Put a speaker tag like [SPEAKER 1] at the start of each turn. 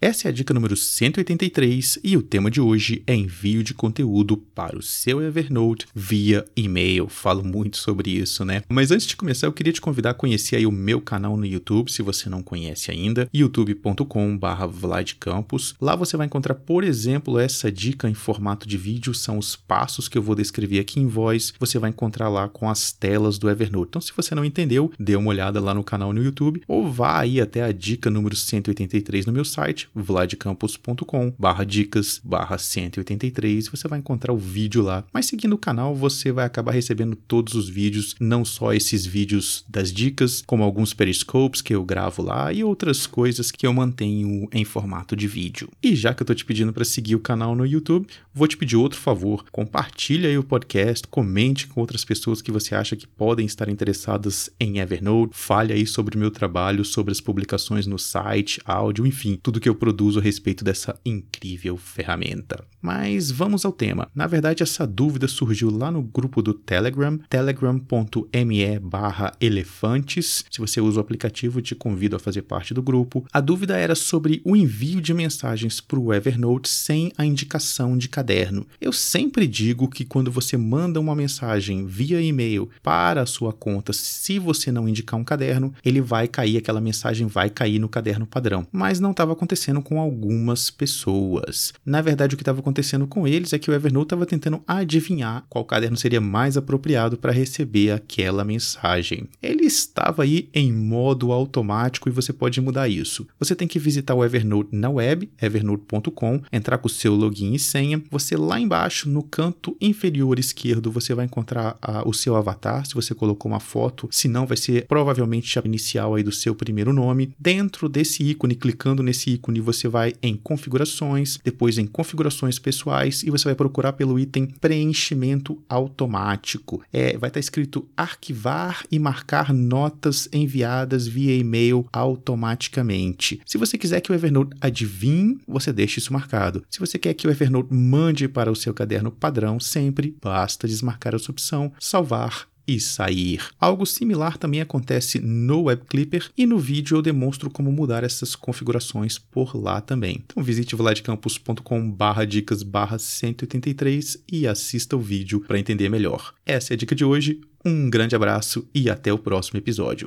[SPEAKER 1] Essa é a dica número 183 e o tema de hoje é envio de conteúdo para o seu Evernote via e-mail. Falo muito sobre isso, né? Mas antes de começar, eu queria te convidar a conhecer aí o meu canal no YouTube, se você não conhece ainda, youtube.com/vladcampos. Lá você vai encontrar, por exemplo, essa dica em formato de vídeo, são os passos que eu vou descrever aqui em voz. Você vai encontrar lá com as telas do Evernote. Então, se você não entendeu, dê uma olhada lá no canal no YouTube ou vá aí até a dica número 183 no meu site vladcampos.com barra dicas barra 183 você vai encontrar o vídeo lá. Mas seguindo o canal você vai acabar recebendo todos os vídeos, não só esses vídeos das dicas, como alguns periscopes que eu gravo lá e outras coisas que eu mantenho em formato de vídeo. E já que eu tô te pedindo para seguir o canal no YouTube, vou te pedir outro favor, compartilha aí o podcast, comente com outras pessoas que você acha que podem estar interessadas em Evernote, fale aí sobre o meu trabalho, sobre as publicações no site, áudio, enfim, tudo que eu produzo a respeito dessa incrível ferramenta. Mas vamos ao tema. Na verdade, essa dúvida surgiu lá no grupo do Telegram, telegram.me barra elefantes. Se você usa o aplicativo, te convido a fazer parte do grupo. A dúvida era sobre o envio de mensagens para o Evernote sem a indicação de caderno. Eu sempre digo que quando você manda uma mensagem via e-mail para a sua conta, se você não indicar um caderno, ele vai cair, aquela mensagem vai cair no caderno padrão. Mas não estava acontecendo com algumas pessoas. Na verdade, o que estava acontecendo com eles é que o Evernote estava tentando adivinhar qual caderno seria mais apropriado para receber aquela mensagem. Ele estava aí em modo automático e você pode mudar isso. Você tem que visitar o Evernote na web, evernote.com, entrar com o seu login e senha. Você lá embaixo, no canto inferior esquerdo, você vai encontrar a, o seu avatar, se você colocou uma foto, se não vai ser provavelmente a inicial aí do seu primeiro nome. Dentro desse ícone, clicando nesse ícone, você vai em configurações, depois em configurações pessoais e você vai procurar pelo item preenchimento automático. É, vai estar tá escrito arquivar e marcar notas enviadas via e-mail automaticamente. Se você quiser que o Evernote adivinhe, você deixa isso marcado. Se você quer que o Evernote mande para o seu caderno padrão, sempre basta desmarcar essa opção, salvar e sair. Algo similar também acontece no Web Clipper e no vídeo eu demonstro como mudar essas configurações por lá também. Então visite vladcampus.com barra dicas barra 183 e assista o vídeo para entender melhor. Essa é a dica de hoje, um grande abraço e até o próximo episódio.